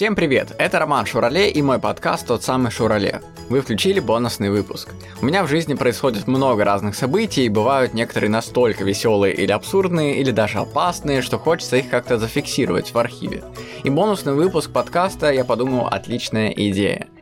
Всем привет, это Роман Шурале и мой подкаст «Тот самый Шурале». Вы включили бонусный выпуск. У меня в жизни происходит много разных событий, и бывают некоторые настолько веселые или абсурдные, или даже опасные, что хочется их как-то зафиксировать в архиве. И бонусный выпуск подкаста, я подумал, отличная идея –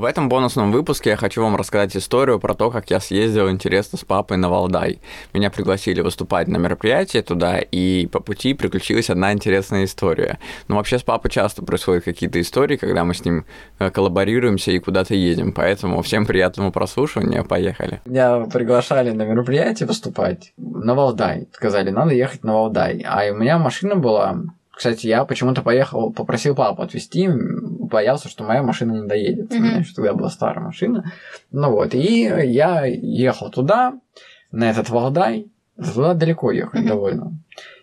в этом бонусном выпуске я хочу вам рассказать историю про то, как я съездил интересно с папой на Валдай. Меня пригласили выступать на мероприятие туда, и по пути приключилась одна интересная история. Но вообще с папой часто происходят какие-то истории, когда мы с ним э, коллаборируемся и куда-то едем. Поэтому всем приятного прослушивания, поехали. Меня приглашали на мероприятие выступать на Валдай. Сказали, надо ехать на Валдай. А у меня машина была кстати, я почему-то поехал, попросил папу отвезти, боялся, что моя машина не доедет. Mm-hmm. У меня тогда была старая машина. Ну вот, и я ехал туда, на этот Валдай. Туда далеко ехать mm-hmm. довольно.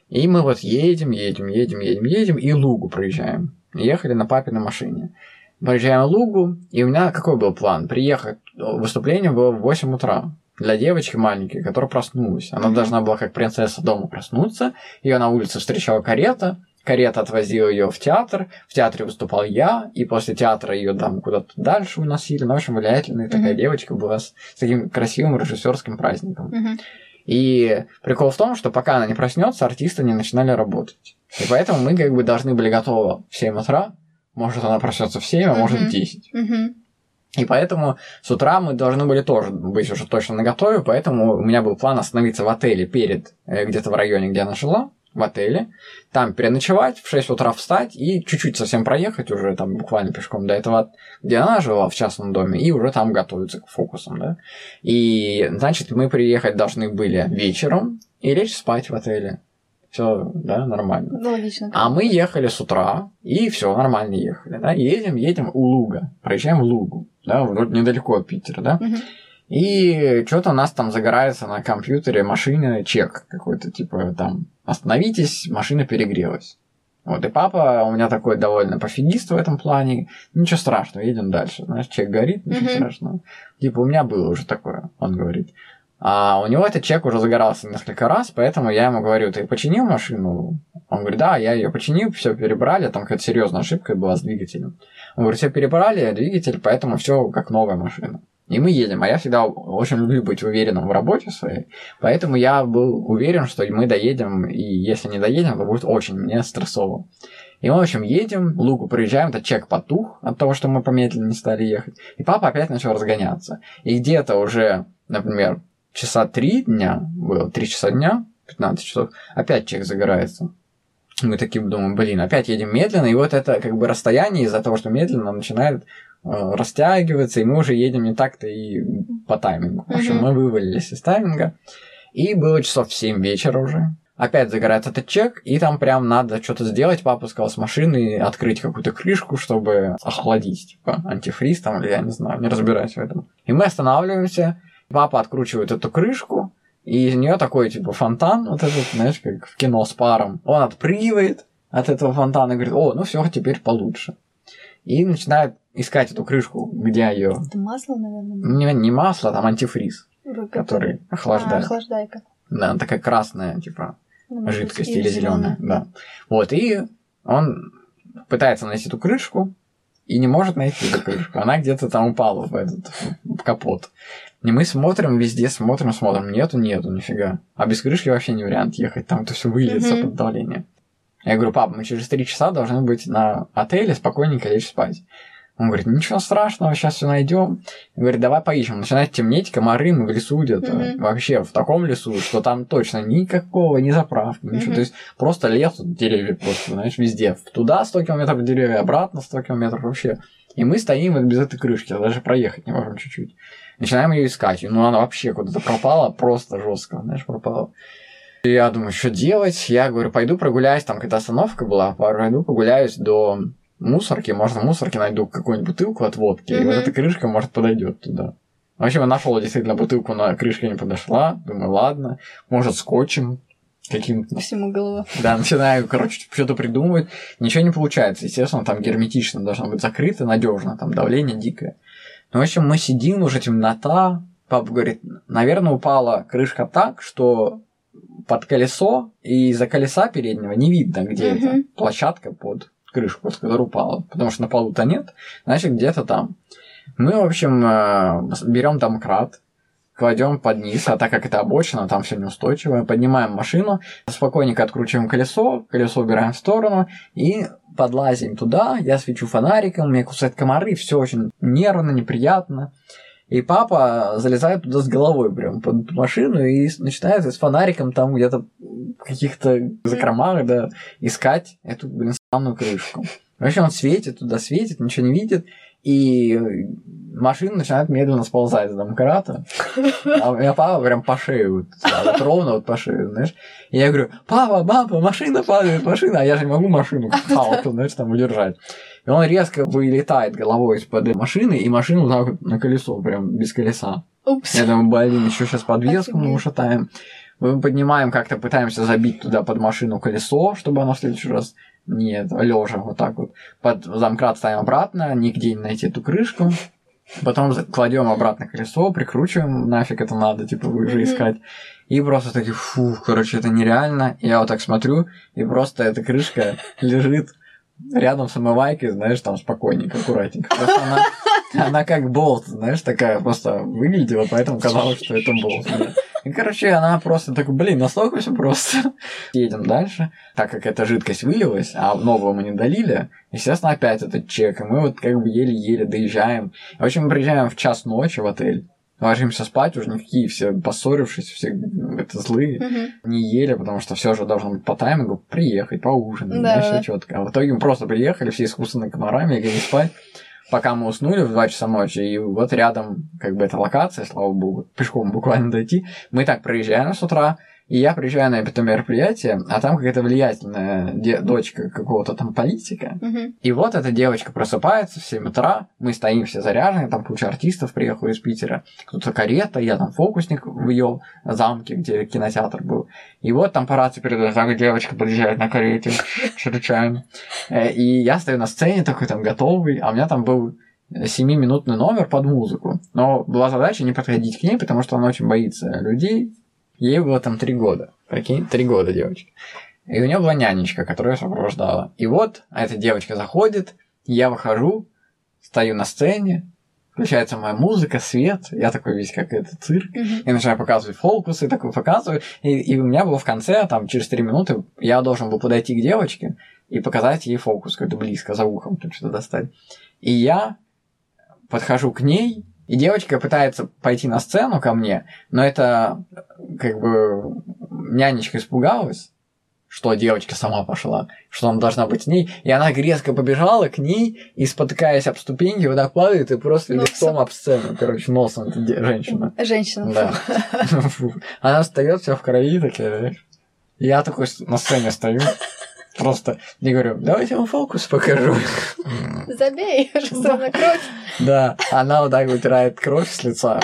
И мы вот едем, едем, едем, едем, едем, и Лугу проезжаем. Ехали на папиной машине. Проезжаем Лугу, и у меня какой был план? Приехать, выступление было в 8 утра для девочки маленькой, которая проснулась. Она mm-hmm. должна была как принцесса дома проснуться. Ее на улице встречала карета, карета отвозила ее в театр, в театре выступал я, и после театра ее там куда-то дальше уносили. Ну, в общем, влиятельная mm-hmm. такая девочка была с, с таким красивым режиссерским праздником. Mm-hmm. И прикол в том, что пока она не проснется, артисты не начинали работать. И поэтому мы как бы должны были готовы в 7 утра. Может, она проснется в 7, а mm-hmm. может в 10. Mm-hmm. И поэтому с утра мы должны были тоже быть уже точно на готове, поэтому у меня был план остановиться в отеле перед, э, где-то в районе, где она жила, в отеле, там переночевать, в 6 утра встать и чуть-чуть совсем проехать уже там буквально пешком до этого, где она жила в частном доме, и уже там готовиться к фокусам, да. И, значит, мы приехать должны были вечером и лечь спать в отеле. Все, да, нормально. Логично. А мы ехали с утра, и все, нормально ехали, да. Едем, едем у Луга, проезжаем Лугу, да, вроде недалеко от Питера, да. Угу. И что-то у нас там загорается на компьютере машина чек какой-то, типа там остановитесь, машина перегрелась. Вот, и папа у меня такой довольно пофигист в этом плане. Ничего страшного, едем дальше. Знаешь, чек горит, ничего mm-hmm. страшного. Типа, у меня было уже такое, он говорит. А у него этот чек уже загорался несколько раз, поэтому я ему говорю, ты починил машину? Он говорит, да, я ее починил, все перебрали, там какая-то серьезная ошибка была с двигателем. Он говорит, все перебрали двигатель, поэтому все как новая машина. И мы едем. А я всегда очень люблю быть уверенным в работе своей. Поэтому я был уверен, что мы доедем. И если не доедем, то будет очень мне стрессово. И мы, в общем, едем, Луку приезжаем, этот чек потух от того, что мы помедленнее стали ехать. И папа опять начал разгоняться. И где-то уже, например, часа три дня, было три часа дня, 15 часов, опять чек загорается. Мы такие думаем, блин, опять едем медленно, и вот это как бы расстояние из-за того, что медленно начинает растягивается, и мы уже едем не так-то и по таймингу. В общем, мы вывалились из тайминга, и было часов в 7 вечера уже. Опять загорается этот чек, и там прям надо что-то сделать. Папа сказал с машины открыть какую-то крышку, чтобы охладить, типа антифриз там, или я не знаю, не разбираюсь в этом. И мы останавливаемся, папа откручивает эту крышку, и из нее такой, типа, фонтан, вот этот, знаешь, как в кино с паром. Он отпрыгивает от этого фонтана и говорит, о, ну все, теперь получше. И начинает искать эту крышку, где ее. Это масло, наверное? Не, не масло, там антифриз, который, который охлаждает. А, охлаждайка. Да, она такая красная, типа, ну, жидкость или зеленая. Да. Вот, и он пытается найти эту крышку, и не может найти эту крышку. Она где-то там упала в этот в капот. И мы смотрим везде, смотрим, смотрим. Нету, нету, нифига. А без крышки вообще не вариант ехать. Там это все выльется mm-hmm. под давлением. Я говорю, папа, мы через три часа должны быть на отеле, спокойненько лечь спать. Он говорит, ничего страшного, сейчас все найдем. Говорит, давай поищем. Начинает темнеть, комары, мы в лесу где-то. Mm-hmm. Вообще в таком лесу, что там точно никакого, ни заправки, ничего. Mm-hmm. То есть просто лес, деревья просто, знаешь, везде. Туда 100 километров деревья, обратно 100 километров вообще. И мы стоим вот без этой крышки, даже проехать не можем чуть-чуть. Начинаем ее искать. Ну, она вообще куда-то пропала, просто жестко, знаешь, пропала. И я думаю, что делать? Я говорю, пойду прогуляюсь, там какая-то остановка была, пойду прогуляюсь до мусорки, можно в мусорке найду какую-нибудь бутылку от водки, mm-hmm. и вот эта крышка, может, подойдет туда. В общем, я нашел действительно бутылку, на крышке не подошла. Думаю, ладно, может, скотчем каким-то. Всему голова. Да, начинаю, короче, что-то придумывать. Ничего не получается. Естественно, там герметично должно быть закрыто, надежно, там давление дикое. Ну, в общем, мы сидим, уже темнота. Папа говорит, наверное, упала крышка так, что под колесо, и из-за колеса переднего не видно, где Мгм. это площадка под крышку, с которой упала. Потому что на полу-то нет, значит, где-то там. Мы, в общем, берем домкрат, кладем под низ, а так как это обочина, там все неустойчивое, поднимаем машину, спокойненько откручиваем колесо, колесо убираем в сторону и подлазим туда, я свечу фонариком, меня кусают комары, все очень нервно, неприятно. И папа залезает туда с головой прям под машину и начинает с фонариком там где-то в каких-то закромах, да, искать эту, блин, странную крышку. Вообще он светит туда, светит, ничего не видит, и машина начинает медленно сползать с домкрата. А у меня папа прям по шее, вот, вот ровно вот по шее, знаешь. И я говорю, папа, папа, машина падает, машина, а я же не могу машину палку, знаешь, там удержать. И он резко вылетает головой из-под машины, и машину так вот на колесо, прям без колеса. Упс. Я думаю, блин, еще сейчас подвеску мы ушатаем. Мы поднимаем, как-то пытаемся забить туда под машину колесо, чтобы оно в следующий раз нет, лежа вот так вот. Под замкрат ставим обратно, нигде не найти эту крышку. Потом кладем обратно колесо, прикручиваем, нафиг это надо, типа, вы же искать. И просто такие, фу, короче, это нереально. Я вот так смотрю, и просто эта крышка лежит рядом с омывайкой, знаешь, там спокойненько, аккуратненько. Просто она, она как болт, знаешь, такая просто выглядела, поэтому казалось, что это болт. да. И, короче, она просто так, блин, настолько все просто. Едем дальше. Так как эта жидкость вылилась, а новую мы не долили, естественно, опять этот чек. И мы вот как бы еле-еле доезжаем. В общем, мы приезжаем в час ночи в отель. Ложимся спать, уже никакие все поссорившись, все это злые Мгм. не ели, потому что все же должно быть по таймингу, приехать, поужинать, Да, да, четко. А в итоге мы просто приехали, все искусственные комарами, легли спать, пока мы уснули в 2 часа ночи, и вот рядом, как бы, эта локация, слава богу, пешком буквально дойти, мы так проезжаем с утра, и я приезжаю на это мероприятие, а там какая-то влиятельная де- дочка какого-то там политика, Мгм. и вот эта девочка просыпается в 7 утра, мы стоим все заряжены, там куча артистов приехала из Питера, кто-то карета, я там фокусник в ее замке, где кинотеатр был. И вот там по рации передают, так девочка подъезжает на карете, чрезвычайно. Э, И я стою на сцене такой там готовый, а у меня там был семиминутный номер под музыку. Но была задача не подходить к ней, потому что она очень боится людей. Ей было там три года. Прикинь, три года девочка. И у нее была нянечка, которая сопровождала. И вот эта девочка заходит, я выхожу, стою на сцене, включается моя музыка, свет, я такой весь как это цирк, и начинаю показывать фокусы, такой показываю, и, и у меня было в конце, там, через три минуты, я должен был подойти к девочке и показать ей фокус какой-то близко, за ухом, тут что-то достать. И я подхожу к ней, и девочка пытается пойти на сцену ко мне, но это как бы нянечка испугалась, что девочка сама пошла, что она должна быть с ней, и она резко побежала к ней и, спотыкаясь об ступеньки, вот так падает и просто Носом. лицом об сцену, короче, носом эта женщина. Женщина. Да. Она встает вся в крови, такая. Я такой на сцене стою, просто и говорю, давайте я вам фокус покажу. Забей, что на кровь. Да, она вот так вытирает кровь с лица.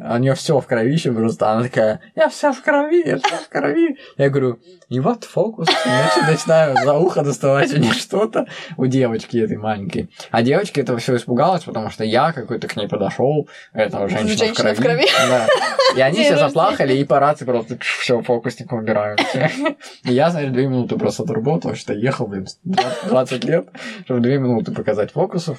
А У нее все в кровище просто. Она такая, я вся в крови, я вся в крови. Я говорю, и вот фокус. Значит, начинаю за ухо доставать у нее что-то у девочки этой маленькой. А девочка этого все испугалась, потому что я какой-то к ней подошел, это женщина, в крови. в крови. Да. И они все заплакали, и по рации просто все, фокусник убираем. И я, знаешь, две минуты просто отработал, что ехал, блин, 20 лет, чтобы две минуты показать фокусов.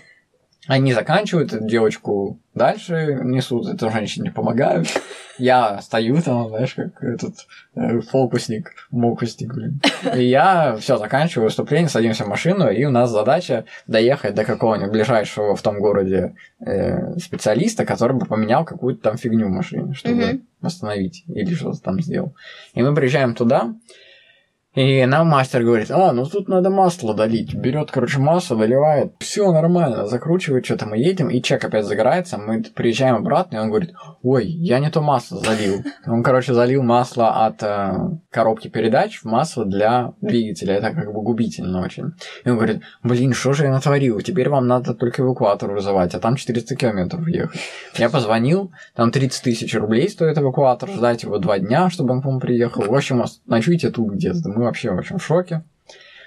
Они заканчивают, эту девочку дальше несут, этой женщине помогают. Я стою там, знаешь, как этот э, фокусник, мокусник, блин. И я все заканчиваю выступление, садимся в машину, и у нас задача доехать до какого-нибудь ближайшего в том городе э, специалиста, который бы поменял какую-то там фигню в машине, чтобы Мгм. остановить или что-то там сделал. И мы приезжаем туда, и нам мастер говорит, а, ну тут надо масло долить. Берет, короче, масло, доливает. Все нормально, закручивает, что-то мы едем, и чек опять загорается. Мы приезжаем обратно, и он говорит, ой, я не то масло залил. Он, короче, залил масло от э, коробки передач в масло для двигателя. Это как бы губительно очень. И он говорит, блин, что же я натворил? Теперь вам надо только эвакуатор вызывать, а там 400 километров ехать. Я позвонил, там 30 тысяч рублей стоит эвакуатор, ждать его два дня, чтобы он к вам приехал. В общем, ночуйте тут где-то. Мы вообще в общем в шоке.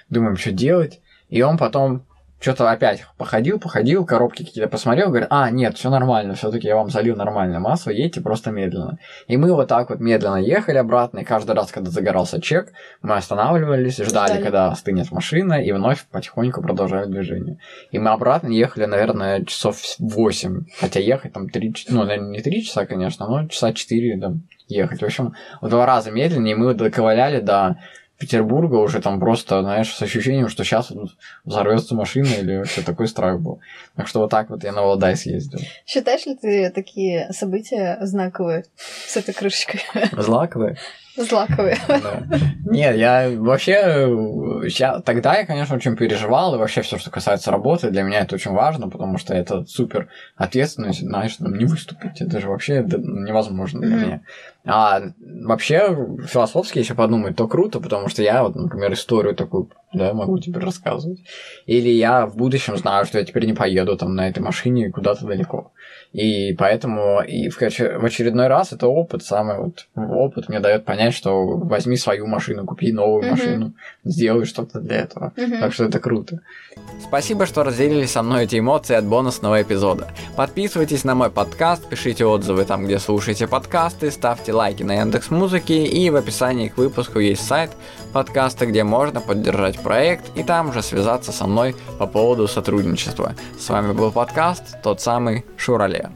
Думаем, что делать. И он потом что-то опять походил, походил, коробки какие-то посмотрел, говорит, а, нет, все нормально, все-таки я вам залил нормальное масло, едьте просто медленно. И мы вот так вот медленно ехали обратно, и каждый раз, когда загорался чек, мы останавливались, ждали, ждали. когда остынет машина, и вновь потихоньку продолжали движение. И мы обратно ехали, наверное, часов 8, хотя ехать там 3, ну, наверное, не 3 часа, конечно, но часа 4 да, ехать. В общем, в два раза медленнее, и мы доковыляли до Петербурга уже там просто, знаешь, с ощущением, что сейчас взорвется машина или вообще такой страх был. Так что вот так вот я на Валдай съездил. Считаешь ли ты такие события знаковые с этой крышечкой? Знаковые? Злаковые. Да. Нет, я вообще сейчас, тогда я, конечно, очень переживал, и вообще все, что касается работы, для меня это очень важно, потому что это супер ответственность, знаешь, там, не выступить, это же вообще невозможно для mm-hmm. меня. А вообще, философски, если подумать, то круто, потому что я, вот, например, историю такую, да, могу теперь рассказывать. Или я в будущем знаю, что я теперь не поеду там на этой машине куда-то далеко. И поэтому и в, в очередной раз это опыт, самый вот опыт мне дает понять, что возьми свою машину, купи новую mm-hmm. машину, сделай что-то для этого. Mm-hmm. Так что это круто. Спасибо, что разделили со мной эти эмоции от бонусного эпизода. Подписывайтесь на мой подкаст, пишите отзывы там, где слушаете подкасты, ставьте лайки на Яндекс Музыки и в описании к выпуску есть сайт подкаста, где можно поддержать проект и там же связаться со мной по поводу сотрудничества. С вами был подкаст, тот самый Шурале.